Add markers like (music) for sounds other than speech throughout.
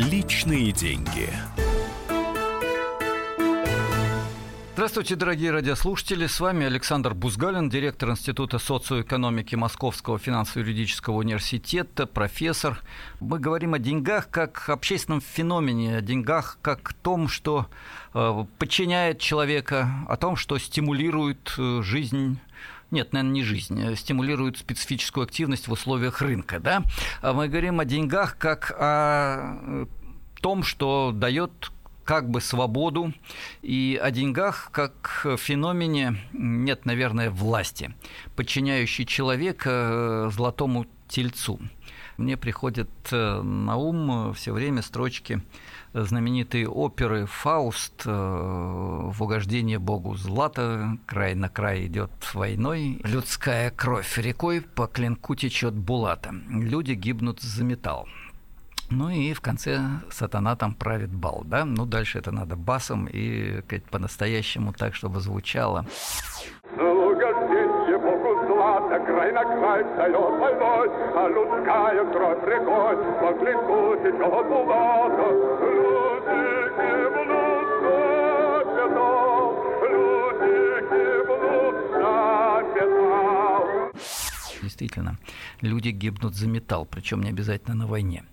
Личные деньги. Здравствуйте, дорогие радиослушатели. С вами Александр Бузгалин, директор Института социоэкономики Московского финансово-юридического университета, профессор. Мы говорим о деньгах как общественном феномене, о деньгах как том, что э, подчиняет человека, о том, что стимулирует э, жизнь нет, наверное, не жизнь, э, стимулирует специфическую активность в условиях рынка. Да? А мы говорим о деньгах как о том, что дает как бы свободу, и о деньгах как феномене нет, наверное, власти, подчиняющей человека э, золотому тельцу. Мне приходят э, на ум все время строчки знаменитой оперы «Фауст» э, в угождение Богу Злата, край на край идет войной, людская кровь рекой по клинку течет булата, люди гибнут за металл. Ну и в конце сатана там правит бал, да? Ну дальше это надо басом и по-настоящему так, чтобы звучало. край на край встает войной, а людская кровь рекой по клинку течет булата. Люди гибнут за металл, люди гибнут за металл. Действительно, люди гибнут за металл, причем не обязательно на войне.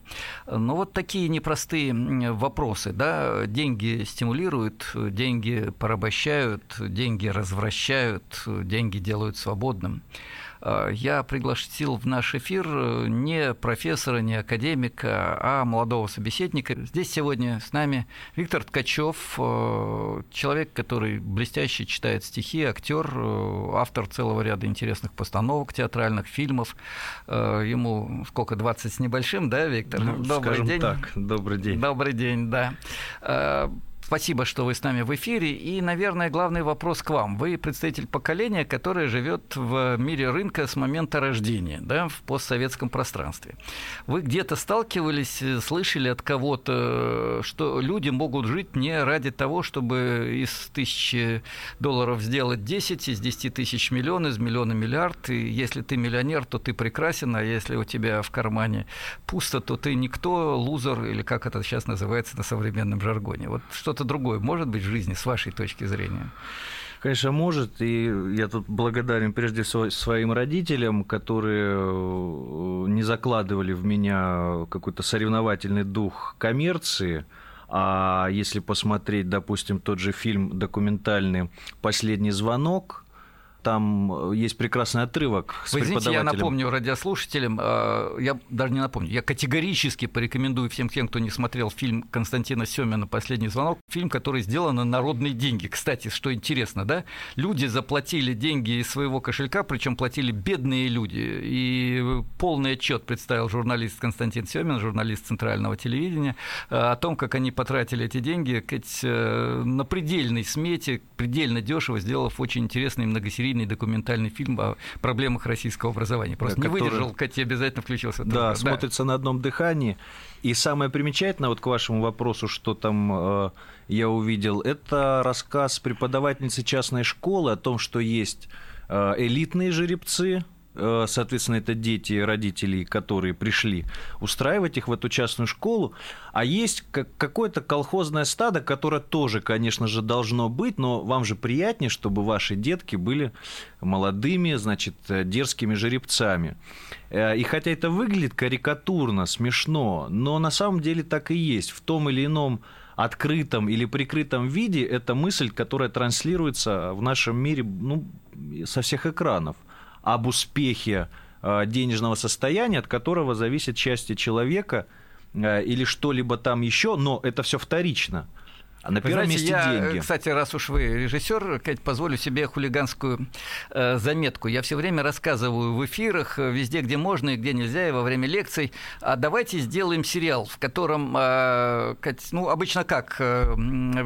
Но вот такие непростые вопросы. Да? Деньги стимулируют, деньги порабощают, деньги развращают, деньги делают свободным. Э, я пригласил в наш эфир э, не профессора, не академика, а молодого собеседника. Здесь сегодня с нами Виктор Ткачев, э, человек, который блестяще читает стихи, актер, автор целого ряда интересных постановок, театральных фильмов. Ему сколько, 20 с небольшим, да, Виктор? Ну, добрый день. так, добрый день. Добрый день, да. Спасибо, что вы с нами в эфире. И, наверное, главный вопрос к вам. Вы представитель поколения, которое живет в мире рынка с момента рождения, да, в постсоветском пространстве. Вы где-то сталкивались, слышали от кого-то, что люди могут жить не ради того, чтобы из тысячи долларов сделать 10, из 10 тысяч миллион, из миллиона миллиард. И если ты миллионер, то ты прекрасен, а если у тебя в кармане пусто, то ты никто, лузер, или как это сейчас называется на современном жаргоне. Вот что что-то другое может быть в жизни с вашей точки зрения? Конечно, может. И я тут благодарен прежде всего своим родителям, которые э, не закладывали в меня какой-то соревновательный дух коммерции. А если посмотреть, допустим, тот же фильм документальный «Последний звонок», там э, есть прекрасный отрывок с Вы извините, я напомню радиослушателям, э, я даже не напомню, я категорически порекомендую всем тем, кто не смотрел фильм Константина Семина «Последний звонок», фильм, который сделан на народные деньги. Кстати, что интересно, да, люди заплатили деньги из своего кошелька, причем платили бедные люди, и полный отчет представил журналист Константин Семин, журналист Центрального телевидения, э, о том, как они потратили эти деньги на предельной смете, предельно дешево, сделав очень интересный многосерийный серийный документальный фильм о проблемах российского образования. Просто да, не который... выдержал, Катя обязательно включился. Да, тоже. смотрится да. на одном дыхании. И самое примечательное, вот к вашему вопросу, что там э, я увидел, это рассказ преподавательницы частной школы о том, что есть э, элитные жеребцы, соответственно, это дети родителей, которые пришли, устраивать их в эту частную школу. А есть какое-то колхозное стадо, которое тоже, конечно же, должно быть, но вам же приятнее, чтобы ваши детки были молодыми, значит, дерзкими жеребцами. Э, и хотя это выглядит карикатурно, смешно, но на самом деле так и есть. В том или ином открытом или прикрытом виде это мысль, которая транслируется в нашем мире ну, со всех экранов об успехе э, денежного состояния, от которого зависит счастье человека э, или что-либо там еще, но это все вторично. А на первом знаете, месте я, деньги. Кстати, раз уж вы режиссер, Кать, позволю себе хулиганскую э, заметку. Я все время рассказываю в эфирах, э, везде, где можно и где нельзя, и во время лекций. А давайте сделаем сериал, в котором, э, Кать, ну, обычно как? Э,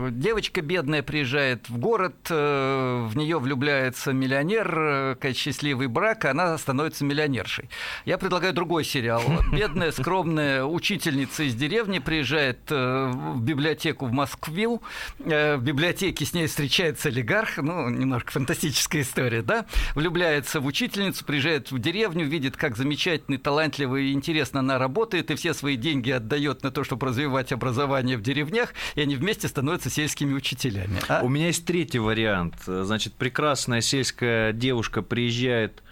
девочка бедная приезжает в город, э, в нее влюбляется миллионер, э, Кать, счастливый брак, она становится миллионершей. Я предлагаю другой сериал. Бедная, скромная учительница из деревни приезжает э, в библиотеку в Москве, деревню, э, в библиотеке с ней встречается олигарх, ну, немножко фантастическая история, да, влюбляется в учительницу, приезжает в деревню, видит, как замечательно, талантливо и интересно она работает, и все свои деньги отдает на то, чтобы развивать образование в деревнях, и они вместе становятся сельскими учителями. А? У меня есть третий вариант. Значит, прекрасная сельская девушка приезжает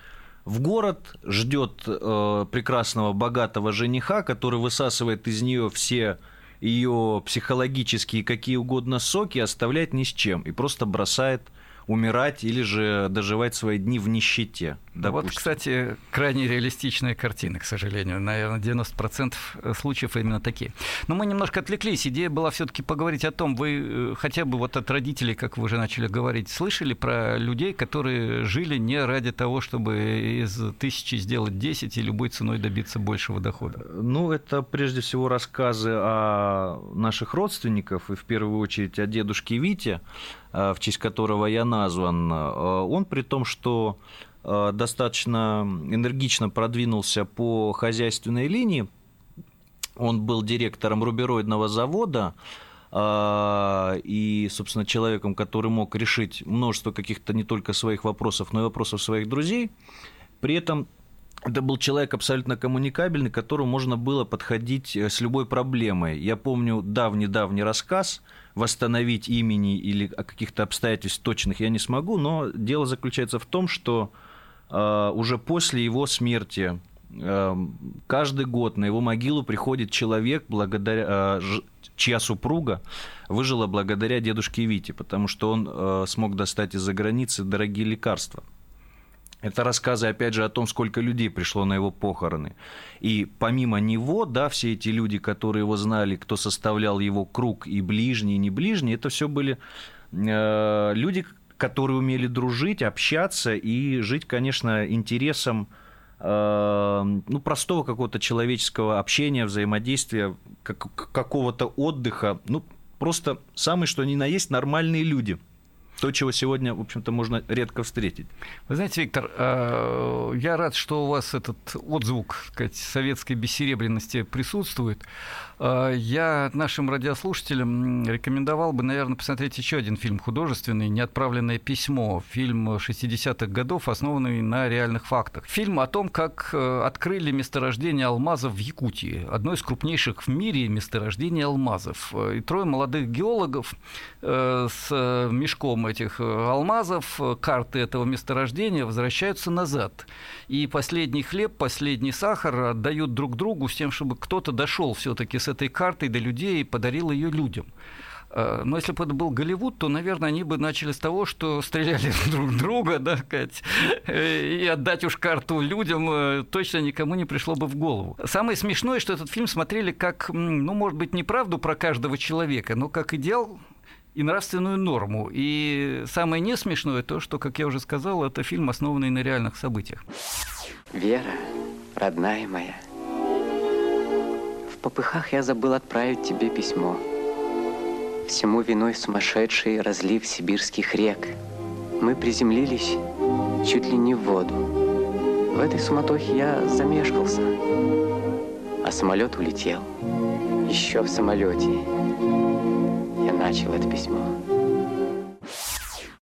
в город, ждет э, прекрасного богатого жениха, который высасывает из нее все ее психологические какие угодно соки, оставляет ни с чем и просто бросает умирать или же доживать свои дни в нищете. Допустим. Вот, кстати, крайне реалистичная картина, к сожалению. Наверное, 90% случаев именно такие. Но мы немножко отвлеклись. Идея была все таки поговорить о том, вы э, хотя бы вот от родителей, как вы уже начали говорить, слышали про людей, которые жили не ради того, чтобы из тысячи сделать 10 и любой ценой добиться большего дохода? Ну, это прежде всего рассказы о наших родственников, и в первую очередь о дедушке Вите, э, в честь которого я назван. Э, он при том, что Э, достаточно энергично продвинулся по хозяйственной линии. Он был директором рубероидного завода э, и, собственно, человеком, который мог решить множество каких-то не только своих вопросов, но и вопросов своих друзей. При этом это был человек абсолютно коммуникабельный, к которому можно было подходить э, с любой проблемой. Я помню давний-давний рассказ, восстановить имени или каких-то обстоятельств точных я не смогу, но дело заключается в том, что Э, уже после его смерти э, каждый год на его могилу приходит человек, благодаря, э, чья супруга выжила благодаря дедушке Вите, потому что он смог достать из-за границы дорогие лекарства. Это рассказы, опять же, о том, сколько людей пришло на его похороны. И помимо него, да, все эти люди, которые его знали, кто составлял его круг, и ближние, и не ближние, это все были люди, которые умели дружить, общаться и жить, конечно, интересом э, ну, простого какого-то человеческого общения, взаимодействия, как, какого-то отдыха. Ну, просто самые, что ни на есть, нормальные люди – то, чего сегодня, в общем-то, можно редко встретить. Вы знаете, Виктор, э, я рад, что у вас этот отзвук сказать, советской бессеребренности присутствует. Э, я нашим радиослушателям рекомендовал бы, наверное, посмотреть еще один фильм художественный «Неотправленное письмо». Фильм 60-х годов, основанный на реальных фактах. Фильм о том, как э, открыли месторождение алмазов в Якутии. Одно из крупнейших в мире месторождений алмазов. И трое молодых геологов с мешком этих э, алмазов, э, карты этого месторождения возвращаются назад. И последний хлеб, последний сахар отдают друг другу с тем, чтобы кто-то дошел все-таки с этой картой до людей и подарил ее людям. Э, но если бы это был Голливуд, то, наверное, они бы начали с того, что стреляли друг друга, да, сказать, и отдать уж карту людям точно никому не пришло бы в голову. Самое смешное, что этот фильм смотрели как, ну, может быть, не правду про каждого человека, но как идеал и нравственную норму. И самое не смешное то, что, как я уже сказал, это фильм, основанный на реальных событиях. Вера, родная моя, попыхах я забыл отправить тебе письмо. Всему виной сумасшедший разлив сибирских рек. Мы приземлились чуть ли не в воду. В этой суматохе я замешкался, а самолет улетел. Еще в самолете начал это письмо.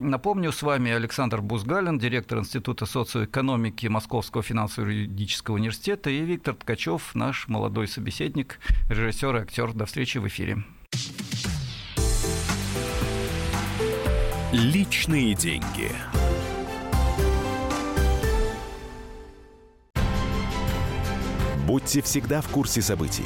Напомню, с вами Александр Бузгалин, директор Института социоэкономики Московского финансово-юридического университета, и Виктор Ткачев, наш молодой собеседник, режиссер и актер. До встречи в эфире. Личные деньги. Будьте всегда в курсе событий.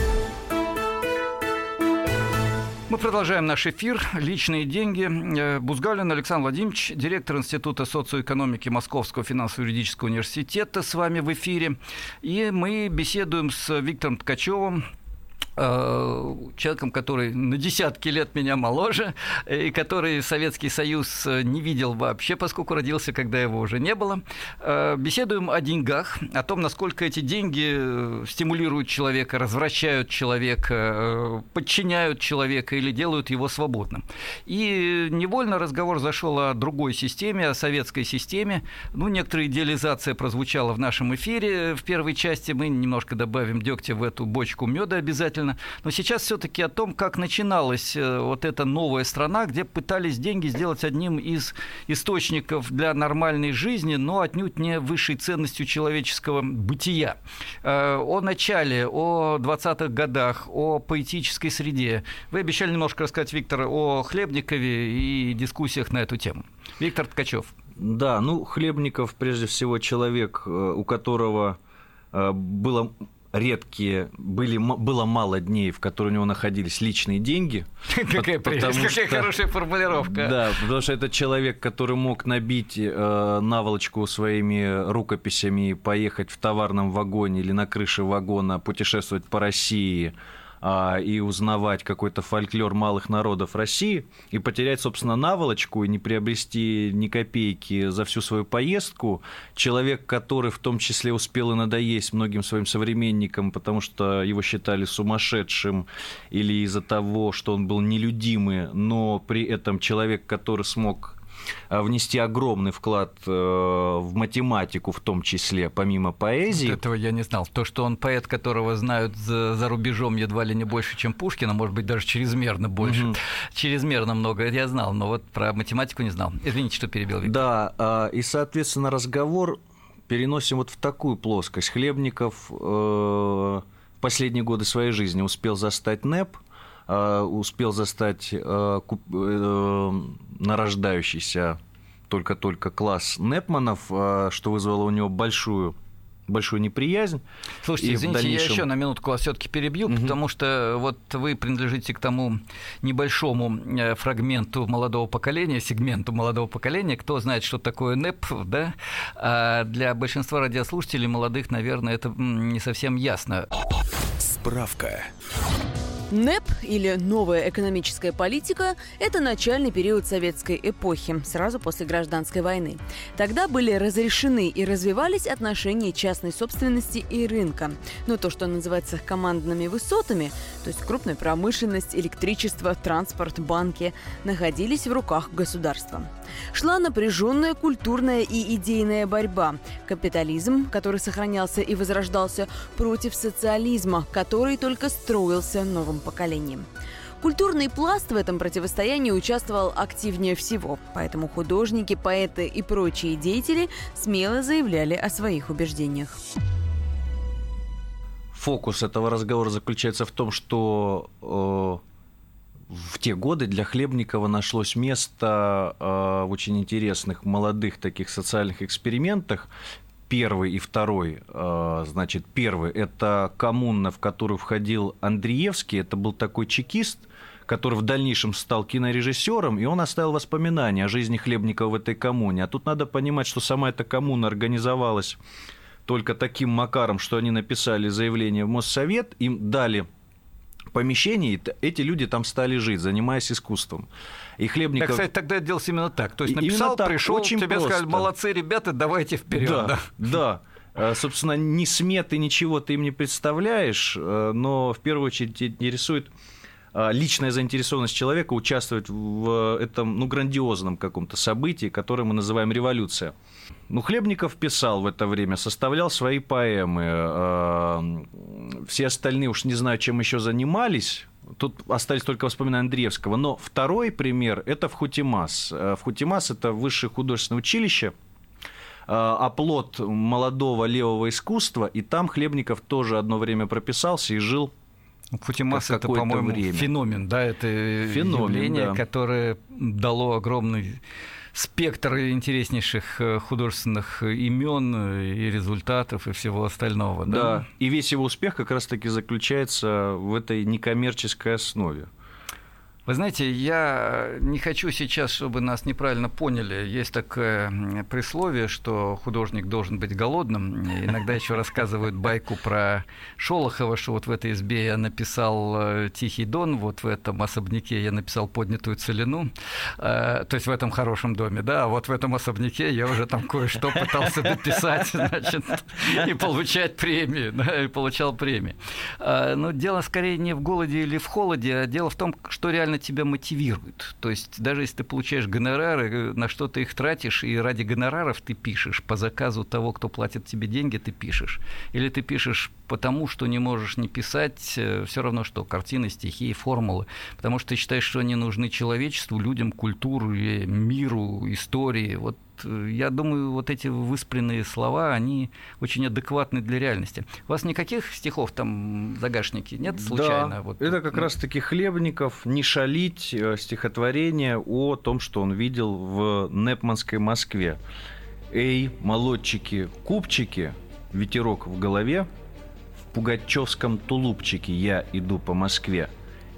Мы продолжаем наш эфир «Личные деньги». Э, Бузгалин Александр Владимирович, директор Института социоэкономики Московского финансово-юридического университета с вами в эфире. И мы беседуем с Виктором Ткачевым, человеком, который на десятки лет меня моложе, и который Советский Союз э, не видел вообще, поскольку родился, когда его уже не было. Э, беседуем о деньгах, о том, насколько эти деньги стимулируют человека, развращают человека, подчиняют человека или делают его свободным. И невольно разговор зашел о другой системе, о советской системе. Ну, некоторая идеализация прозвучала в нашем эфире. В первой части мы немножко добавим дегтя в эту бочку меда обязательно обязательно. Но сейчас все-таки о том, как начиналась э, вот эта новая страна, где пытались деньги сделать одним из источников для нормальной жизни, но отнюдь не высшей ценностью человеческого бытия. Э, о начале, о 20-х годах, о поэтической среде. Вы обещали немножко рассказать, Виктор, о Хлебникове и дискуссиях на эту тему. Виктор Ткачев. Да, ну, Хлебников, прежде всего, человек, э, у которого было редкие, были, было мало дней, в которые у него находились личные деньги. (laughs) Какая прелесть, какая хорошая формулировка. Да, потому что это человек, который мог набить э, наволочку своими рукописями поехать в товарном вагоне или на крыше вагона, путешествовать по России, а, и узнавать какой-то фольклор малых народов России, и потерять, собственно, наволочку и не приобрести ни копейки за всю свою поездку, человек, который в том числе успел и надоесть многим своим современникам, потому что его считали сумасшедшим или из-за того, что он был нелюдимый, но при этом человек, который смог внести огромный вклад э, в математику в том числе, помимо поэзии. Вот этого я не знал. То, что он поэт, которого знают за, за рубежом едва ли не больше, чем Пушкина, может быть, даже чрезмерно больше. Угу. Чрезмерно много, я знал, но вот про математику не знал. Извините, что перебил. Виктор. Да, а, и, соответственно, разговор переносим вот в такую плоскость. Хлебников э, в последние годы своей жизни успел застать НЭП – Э, успел застать э, э, нарождающийся только-только класс Непманов, что вызвало у него большую большую неприязнь. Слушайте, и извините, дальнейшем... я еще на минутку вас все-таки перебью, угу. потому что вот вы принадлежите к тому небольшому фрагменту молодого поколения, сегменту молодого поколения. Кто знает, что такое НЭП, да? А для большинства радиослушателей молодых, наверное, это не совсем ясно. Справка. НЭП или новая экономическая политика – это начальный период советской эпохи, сразу после гражданской войны. Тогда были разрешены и развивались отношения частной собственности и рынка. Но то, что называется командными высотами, то есть крупная промышленность, электричество, транспорт, банки, находились в руках государства. Шла напряженная культурная и идейная борьба. Капитализм, который сохранялся и возрождался, против социализма, который только строился новым поколением. Культурный пласт в этом противостоянии участвовал активнее всего, поэтому художники, поэты и прочие деятели смело заявляли о своих убеждениях. Фокус этого разговора заключается в том, что э, в те годы для Хлебникова нашлось место э, в очень интересных молодых таких социальных экспериментах, первый и второй. Э, значит, первый – это коммуна, в которую входил Андреевский. Это был такой чекист, который в дальнейшем стал кинорежиссером, и он оставил воспоминания о жизни Хлебникова в этой коммуне. А тут надо понимать, что сама эта коммуна организовалась только таким макаром, что они написали заявление в Моссовет, им дали помещение, и эти люди там стали жить, занимаясь искусством. И Хлебников... Так, кстати, тогда делался именно так. То есть написал, так, пришел, очень тебе просто. сказали, молодцы, ребята, давайте вперед. Да, да. да. Э, собственно, ни сметы, ничего ты им не представляешь, э, но в первую очередь тебя интересует э, личная заинтересованность человека участвовать в этом ну, грандиозном каком-то событии, которое мы называем революция. Ну, Хлебников писал в это время, составлял свои поэмы. Все остальные уж не знаю, чем еще занимались. Тут остались только воспоминания Андреевского. Но второй пример – это в Хутимас. Э, в Хутимас – это высшее художественное училище, э, оплот молодого левого искусства, и там Хлебников тоже одно время прописался и жил Футимас это, по-моему, время. феномен, да, это феномен, явление, да. которое дало огромный спектр интереснейших э, художественных имен э, и результатов и всего остального. Да? да, и весь его успех как раз-таки заключается в этой некоммерческой основе. Вы знаете, я не хочу сейчас, чтобы нас неправильно поняли. Есть такое присловие, что художник должен быть голодным. Иногда еще рассказывают байку про Шолохова, что вот в этой избе я написал э, «Тихий дон», вот в этом особняке я написал «Поднятую целину», э, то есть в этом хорошем доме, да, а вот в этом особняке я уже там кое-что пытался дописать, (laughs) значит, и получать премии, да, и получал премии. Э, но дело скорее не в голоде или в холоде, а дело в том, что реально реально тебя мотивирует. То есть даже если ты получаешь гонорары, э, на что ты их тратишь, и ради гонораров ты пишешь, по заказу того, кто платит тебе деньги, ты пишешь. Или ты пишешь потому, что не можешь не писать, э, все равно что, картины, стихи, формулы. Потому что ты считаешь, что они нужны человечеству, людям, культуре, миру, истории. Вот я думаю, вот эти выспренные слова, они очень адекватны для реальности. У вас никаких стихов там загашники нет случайно? Да, вот, это как ну... раз-таки Хлебников «Не шалить» э, стихотворение о том, что он видел в Непманской Москве. «Эй, молодчики, купчики, ветерок в голове, в пугачевском тулупчике я иду по Москве.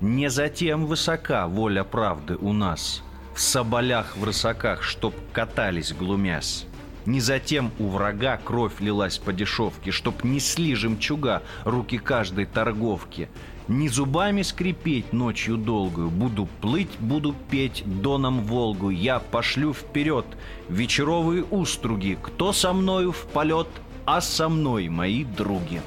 Не затем высока воля правды у нас – в соболях в рысаках, чтоб катались глумясь. Не затем у врага кровь лилась по дешевке, Чтоб несли жемчуга руки каждой торговки. Не зубами скрипеть ночью долгую, Буду плыть, буду петь доном Волгу. Я пошлю вперед вечеровые уструги. Кто со мною в полет, а со мной мои други.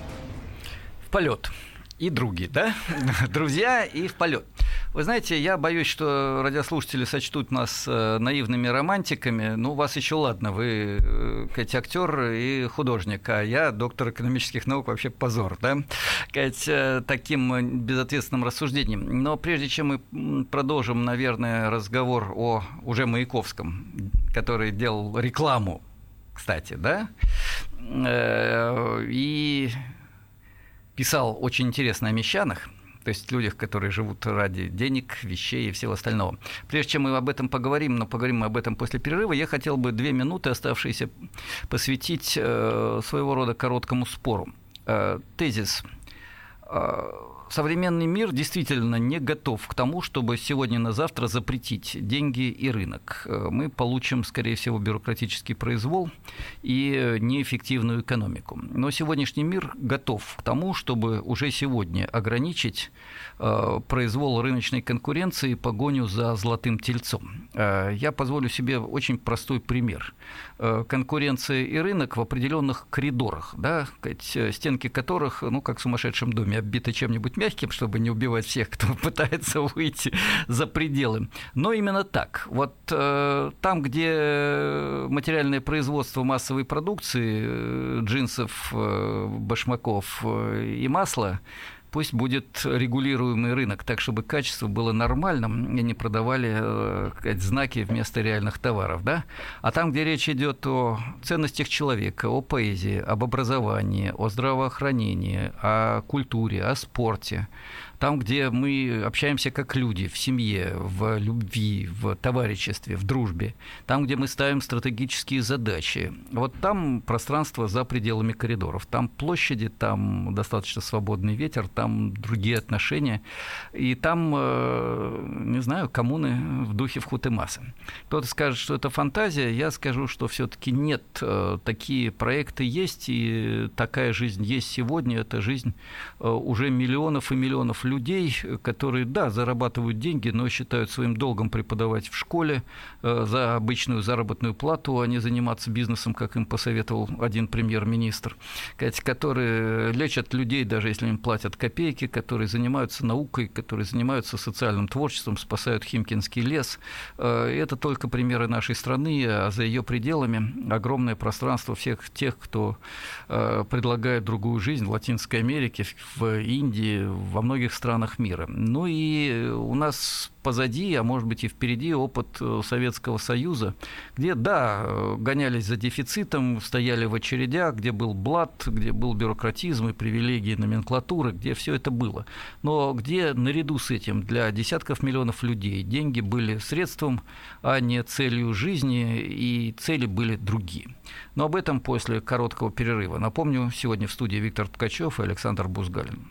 В полет и други, да? (laughs) Друзья и в полет. Вы знаете, я боюсь, что радиослушатели сочтут нас э, наивными романтиками. Ну, у вас еще ладно, вы, э, Кать, актер и художник, а я доктор экономических наук, вообще позор, да? Кать, э, таким безответственным рассуждением. Но прежде чем мы продолжим, наверное, разговор о уже Маяковском, который делал рекламу, кстати, да? И писал очень интересно о мещанах, то есть людях, которые живут ради денег, вещей и всего остального. Прежде чем мы об этом поговорим, но поговорим мы об этом после перерыва, я хотел бы две минуты, оставшиеся, посвятить э, своего рода короткому спору. Э, тезис. Э, современный мир действительно не готов к тому, чтобы сегодня на завтра запретить деньги и рынок. Э, мы получим, скорее всего, бюрократический произвол и неэффективную экономику. Но сегодняшний мир готов к тому, чтобы уже сегодня ограничить э, произвол рыночной конкуренции и погоню за золотым тельцом. Э, я позволю себе очень простой пример. Конкуренция и рынок в определенных коридорах, да, стенки которых, ну, как в сумасшедшем доме, оббиты чем-нибудь мягким, чтобы не убивать всех, кто (laughs) пытается выйти за пределы. Но именно так. Вот э, там, где материальное производство массовой продукции, э, джинсов, э, башмаков э, и масла, пусть будет регулируемый рынок, так чтобы качество было нормальным и не продавали э, знаки вместо реальных товаров. Да? А там, где речь идет о ценностях человека, о поэзии, об образовании, о здравоохранении, о культуре, о спорте, там, где мы общаемся как люди, в семье, в любви, в товариществе, в дружбе, там, где мы ставим стратегические задачи. Вот там пространство за пределами коридоров, там площади, там достаточно свободный ветер, там другие отношения, и там, э, не знаю, коммуны в духе Вхутемаса. Кто-то скажет, что это фантазия, я скажу, что все-таки нет. Э, такие проекты есть, и такая жизнь есть сегодня, это жизнь э, уже миллионов и миллионов людей, которые, да, зарабатывают деньги, но считают своим долгом преподавать в школе э, за обычную заработную плату, а не заниматься бизнесом, как им посоветовал один премьер-министр, которые лечат людей, даже если им платят копейки, которые занимаются наукой, которые занимаются социальным творчеством, спасают Химкинский лес. Э, это только примеры нашей страны, а за ее пределами огромное пространство всех тех, кто э, предлагает другую жизнь в Латинской Америке, в Индии, во многих странах мира. Ну и у нас позади, а может быть и впереди опыт э, Советского Союза, где, да, э, гонялись за дефицитом, стояли в очередях, где был блат, где был бюрократизм и привилегии номенклатуры, где все это было. Но где наряду с этим для десятков миллионов людей деньги были средством, а не целью жизни, и цели были другие. Но об этом после короткого перерыва. Напомню, сегодня в студии Виктор Ткачев и Александр Бузгалин.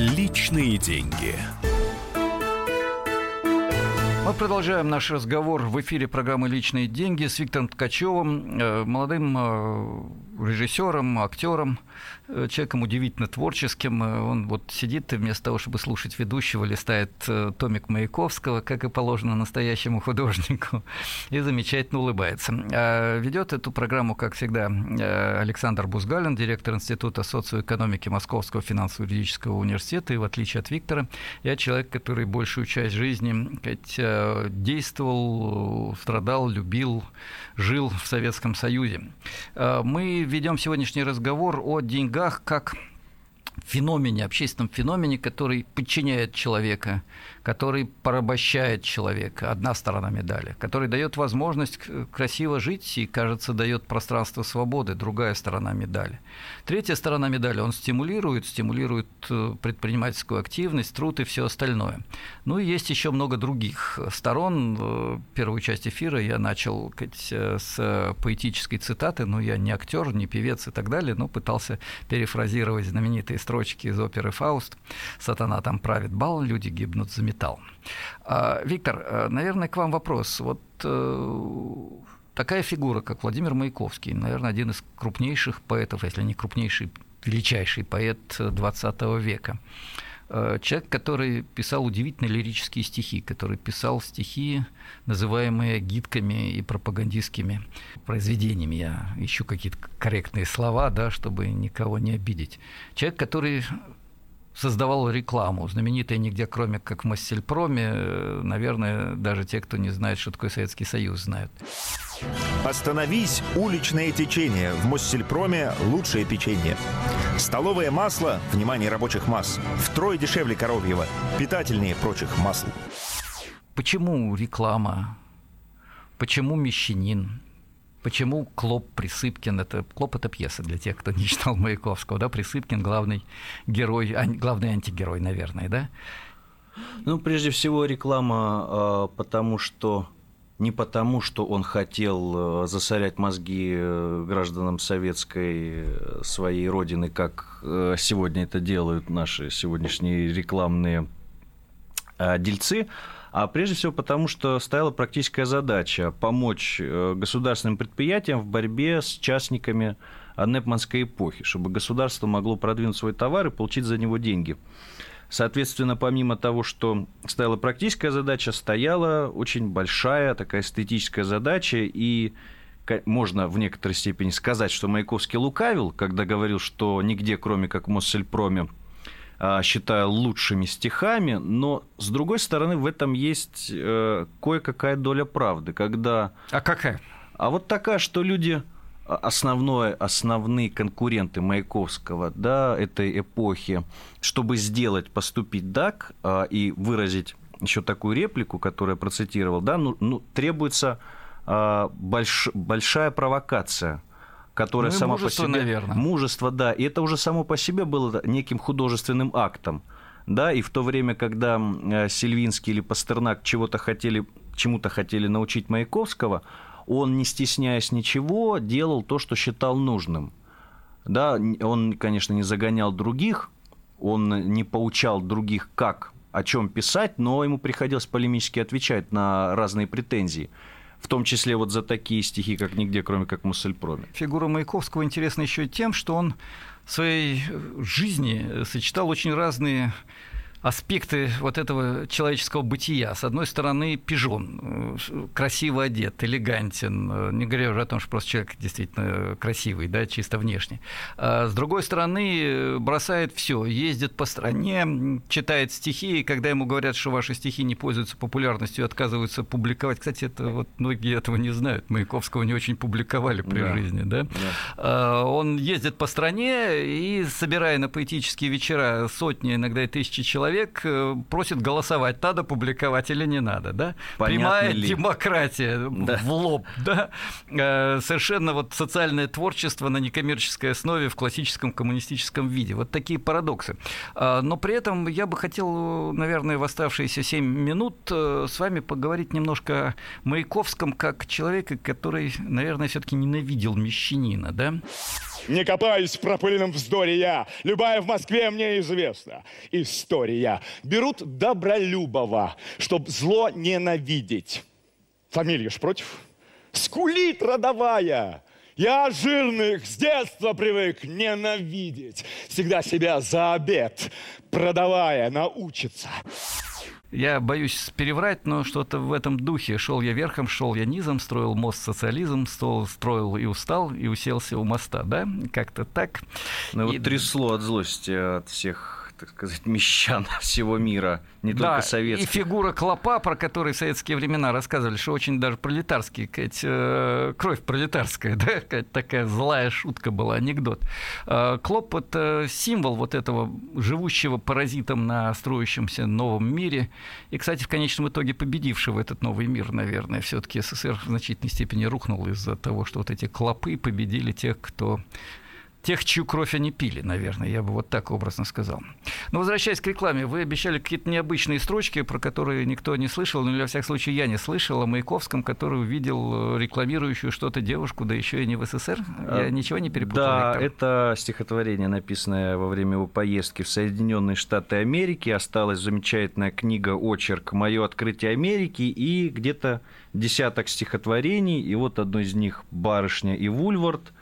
Личные деньги. Мы продолжаем наш разговор в эфире программы «Личные деньги» с Виктором Ткачевым, э, молодым э, режиссером, актером, э, человеком удивительно творческим. Он вот сидит и вместо того, чтобы слушать ведущего, листает томик Маяковского, как и положено настоящему (laughs) художнику, и замечательно улыбается. А ведет эту программу, как всегда, Александр Бузгалин, директор Института социоэкономики Московского финансово-юридического университета. И в отличие от Виктора, я человек, который большую часть жизни действовал, страдал, любил, жил в Советском Союзе. Мы ведем сегодняшний разговор о деньгах как феномене, общественном феномене, который подчиняет человека, который порабощает человека, одна сторона медали, который дает возможность красиво жить и, кажется, дает пространство свободы, другая сторона медали. Третья сторона медали, он стимулирует, стимулирует э, предпринимательскую активность, труд и все остальное. Ну и есть еще много других сторон. Э, первую часть эфира я начал сказать, э, с поэтической цитаты, но я не актер, не певец и так далее, но пытался перефразировать знаменитые строчки из оперы «Фауст». «Сатана там правит бал, люди гибнут за металл». А, Виктор, наверное, к вам вопрос. Вот такая фигура, как Владимир Маяковский, наверное, один из крупнейших поэтов, если не крупнейший, величайший поэт XX века. Э, человек, который писал удивительные лирические стихи, который писал стихи, называемые гидками и пропагандистскими произведениями. Я ищу какие-то корректные слова, да, чтобы никого не обидеть. Человек, который создавал рекламу, знаменитая нигде, кроме как в Массельпроме. Э, наверное, даже те, кто не знает, что такое Советский Союз, знают. Остановись, уличное течение. В Моссельпроме лучшее печенье. Столовое масло, внимание рабочих масс, втрое дешевле коровьего, питательнее прочих масл. Почему реклама? Почему мещанин? Почему Клоп Присыпкин, это Клоп это пьеса для тех, кто не читал Маяковского, да, Присыпкин главный герой, ан, главный антигерой, наверное, да? Ну, прежде всего реклама, а, потому что не потому, что он хотел э, засорять мозги э, гражданам советской э, своей родины, как сегодня это делают наши сегодняшние рекламные дельцы, а прежде всего потому, что стояла практическая задача помочь э, государственным предприятиям в борьбе с частниками Непманской эпохи, чтобы государство могло продвинуть свой товар и получить за него деньги. Соответственно, помимо того, что стояла практическая задача, стояла очень большая такая эстетическая задача, и можно в некоторой степени сказать, что Маяковский лукавил, когда говорил, что нигде, кроме как в Моссельпроме, считаю лучшими стихами, но с другой стороны в этом есть э, кое-какая доля правды, когда... А какая? А вот такая, что люди а, основное, основные конкуренты Маяковского да, этой эпохи, чтобы сделать, поступить так а, и выразить еще такую реплику, которую я процитировал, да, ну, ну, требуется больш, большая провокация которое ну, само по себе... наверное. Мужество, да. И это уже само по себе было неким художественным актом. Да, и в то время, когда э, Сильвинский или Пастернак чего-то хотели, чему-то хотели научить Маяковского, он, не стесняясь ничего, делал то, что считал нужным. Да, он, конечно, не загонял других, он не поучал других, как, о чем писать, но ему приходилось полемически отвечать на разные претензии в том числе вот за такие стихи, как «Нигде, кроме как Муссельпроме». Фигура Маяковского интересна еще тем, что он в своей жизни сочетал очень разные аспекты вот этого человеческого бытия. С одной стороны, пижон, э, красиво одет, элегантен, э, не говоря уже о том, что просто человек действительно красивый, да, чисто внешне. А с другой стороны, э, бросает все, ездит по стране, читает стихи, и когда ему говорят, что ваши стихи не пользуются популярностью, отказываются публиковать. Кстати, это вот многие этого не знают. Маяковского не очень публиковали при да. жизни, да? да. А, он ездит по стране и, собирая на поэтические вечера сотни, иногда и тысячи человек, человек э, просит голосовать, надо публиковать или не надо, да? Понятно Прямая ли? демократия да. в лоб, да? Э, совершенно вот социальное творчество на некоммерческой основе в классическом коммунистическом виде. Вот такие парадоксы. А, но при этом я бы хотел, наверное, в оставшиеся 7 минут э, с вами поговорить немножко о Маяковском как человеке, который, наверное, все-таки ненавидел мещанина, да? Не копаюсь в пропыленном вздоре я, любая в Москве мне известна. История. Берут Добролюбова, чтоб зло ненавидеть. Фамилия ж против. Скулит родовая. Я жирных с детства привык ненавидеть. Всегда себя за обед, продавая, научиться. Я боюсь переврать, но что-то в этом духе. Шел я верхом, шел я низом, строил мост социализм, стол строил и устал, и уселся у моста, да? Как-то так. Ну и... вот трясло от злости от всех так сказать, мещан (laughs) всего мира, не да, только советских. И фигура Клопа, про который в советские времена рассказывали, что очень даже пролетарский, кать, э, кровь пролетарская, (laughs) да, кать, такая злая шутка была, анекдот. Э, Клоп – это символ вот этого живущего паразитом на строящемся новом мире, и, кстати, в конечном итоге победившего этот новый мир, наверное, все-таки СССР в значительной степени рухнул из-за того, что вот эти клопы победили тех, кто тех, чью кровь они пили, наверное, я бы вот так образно сказал. Но возвращаясь к рекламе, вы обещали какие-то необычные строчки, про которые никто не слышал, ну, или, во всяком случае, я не слышал о Маяковском, который увидел э, рекламирующую что-то девушку, да еще и не в СССР. Я а, ничего не перепутал, Да, Виктор? это стихотворение, написанное во время его поездки в Соединенные Штаты Америки. Осталась замечательная книга «Очерк. Мое открытие Америки» и где-то десяток стихотворений, и вот одно из них «Барышня и Вульвард», а,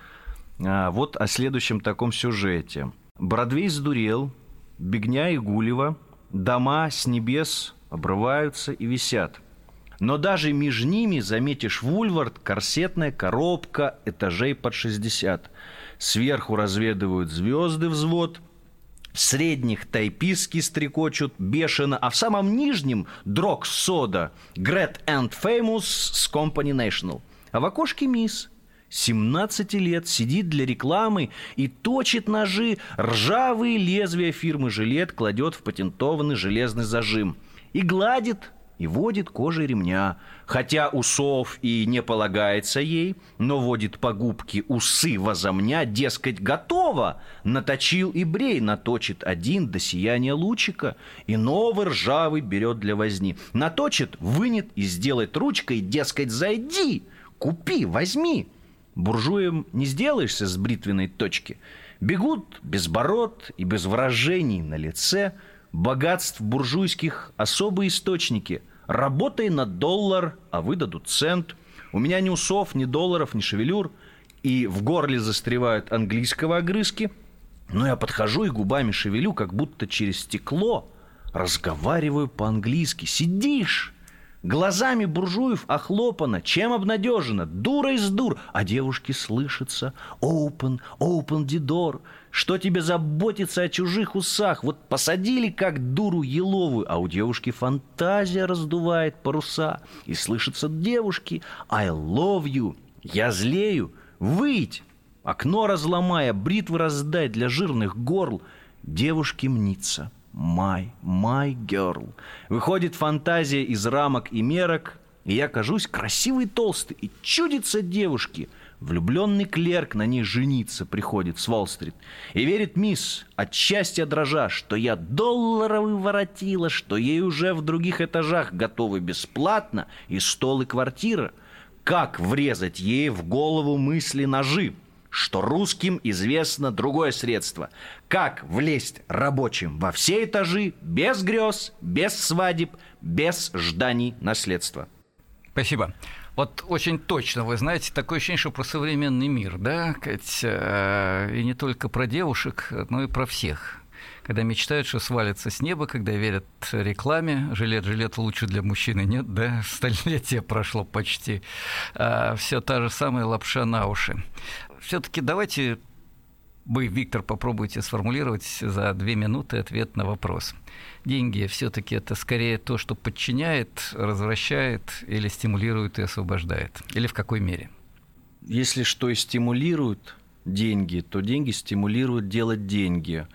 вот о следующем таком сюжете. Бродвей сдурел, Бегня и Гулева, дома с небес обрываются и висят. Но даже между ними заметишь вульвард, корсетная коробка этажей под 60. Сверху разведывают звезды взвод, в средних тайписки стрекочут бешено, а в самом нижнем дрог сода, Great and Famous с Company National. А в окошке мисс – 17 лет сидит для рекламы и точит ножи, ржавые лезвия фирмы «Жилет» кладет в патентованный железный зажим. И гладит, и водит кожей ремня. Хотя усов и не полагается ей, но водит по губке усы возомня, дескать, готово. Наточил и брей, наточит один до сияния лучика, и новый ржавый берет для возни. Наточит, вынет и сделает ручкой, дескать, зайди, купи, возьми. Буржуем не сделаешься с бритвенной точки. Бегут без бород и без выражений на лице. Богатств буржуйских особые источники. Работай на доллар, а выдадут цент. У меня ни усов, ни долларов, ни шевелюр. И в горле застревают английского огрызки. Но я подхожу и губами шевелю, как будто через стекло. Разговариваю по-английски. Сидишь, Глазами буржуев охлопано, чем обнадежено, дура из дур, а девушки слышатся «Open, open the door», что тебе заботиться о чужих усах? Вот посадили как дуру еловую, а у девушки фантазия раздувает паруса. И слышатся девушки «I love you», «Я злею», «Выйдь», окно разломая, бритвы раздай для жирных горл. Девушке мнится – my, my girl. Выходит фантазия из рамок и мерок, и я кажусь красивый толстый, и чудится девушке. Влюбленный клерк на ней жениться приходит с Уолл-стрит и верит мисс, от счастья дрожа, что я долларовый воротила, что ей уже в других этажах готовы бесплатно и стол, и квартира. Как врезать ей в голову мысли ножи? Что русским известно другое средство. Как влезть рабочим во все этажи без грез, без свадеб, без жданий наследства. Спасибо. Вот очень точно, вы знаете, такое ощущение, что про современный мир, да, э, и не только про девушек, но и про всех когда мечтают, что свалится с неба, когда верят рекламе. Жилет, жилет лучше для мужчины. Нет, да, (laughs) столетие прошло почти. А, все та же самая лапша на уши. Все-таки давайте вы, Виктор, попробуйте сформулировать за две минуты ответ на вопрос. Деньги все-таки это скорее то, что подчиняет, развращает или стимулирует и освобождает? Или в какой мере? Если что и стимулирует деньги, то деньги стимулируют делать деньги.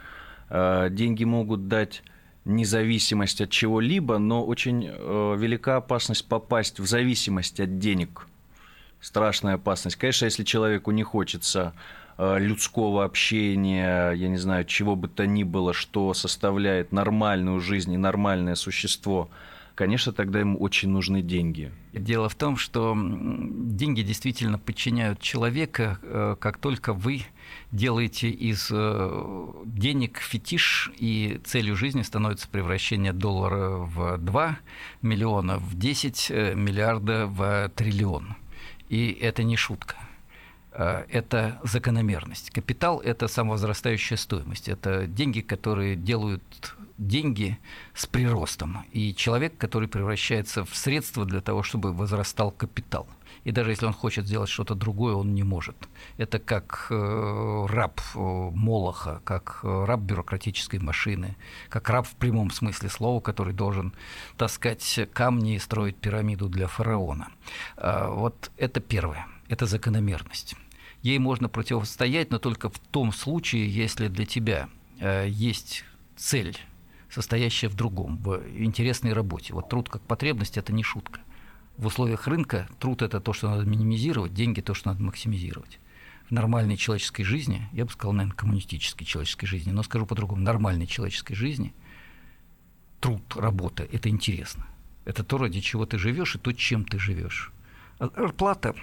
А, деньги могут дать независимость от чего-либо, но очень э, велика опасность попасть в зависимость от денег. Страшная опасность. Конечно, если человеку не хочется Э, людского общения, я не знаю, чего бы то ни было, что составляет нормальную жизнь и нормальное существо, конечно, тогда ему очень нужны деньги. Дело в том, что деньги действительно подчиняют человека, э, как только вы делаете из э, денег фетиш, и целью жизни становится превращение доллара в 2 миллиона, в 10 миллиарда, в триллион. И это не шутка. Э, это закономерность. Капитал – это самовозрастающая стоимость. Это деньги, которые делают деньги с приростом. И человек, который превращается в средство для того, чтобы возрастал капитал. И даже если он хочет сделать что-то другое, он не может. Это как э, раб э, Молоха, как э, раб бюрократической машины, как раб в прямом смысле слова, который должен таскать камни и строить пирамиду для фараона. Э, вот это первое. Это закономерность. Ей можно противостоять, но только в том случае, если для тебя э, есть цель, состоящая в другом, в интересной работе. Вот труд как потребность – это не шутка. В условиях рынка труд – это то, что надо минимизировать, деньги – то, что надо максимизировать. В нормальной человеческой жизни, я бы сказал, наверное, коммунистической человеческой жизни, но скажу по-другому, нормальной человеческой жизни труд, работа – это интересно. Это то, ради чего ты живешь, и то, чем ты живешь. А зарплата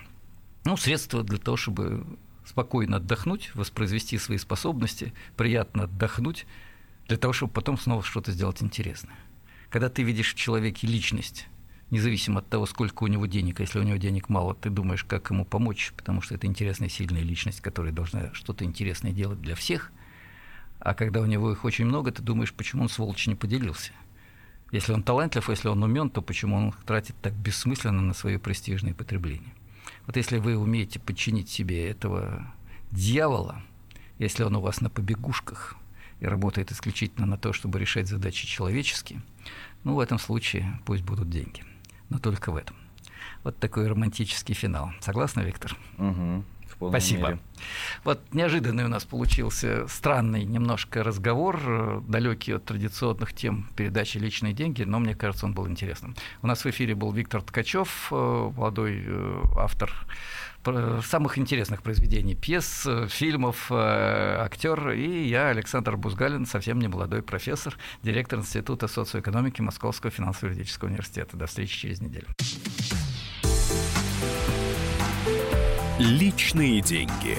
ну, средство для того, чтобы спокойно отдохнуть, воспроизвести свои способности, приятно отдохнуть, для того, чтобы потом снова что-то сделать интересное. Когда ты видишь в человеке личность, независимо от того, сколько у него денег, а если у него денег мало, ты думаешь, как ему помочь, потому что это интересная, сильная личность, которая должна что-то интересное делать для всех. А когда у него их очень много, ты думаешь, почему он, сволочь, не поделился. Если он талантлив, если он умен, то почему он тратит так бессмысленно на свое престижное потребление? Вот если вы умеете подчинить себе этого дьявола, если он у вас на побегушках и работает исключительно на то, чтобы решать задачи человеческие, ну, в этом случае пусть будут деньги. Но только в этом. Вот такой романтический финал. Согласна, Виктор? Угу. Спасибо. Мере. Вот неожиданный у нас получился странный немножко разговор, э, далекий от традиционных тем передачи «Личные деньги», но мне кажется, он был интересным. У нас в эфире был Виктор Ткачев, э, молодой э, автор самых интересных произведений, пьес, фильмов, актер, и я, Александр Бузгалин, совсем не молодой профессор, директор Института социоэкономики Московского финансово-юридического университета. До встречи через неделю. Личные деньги.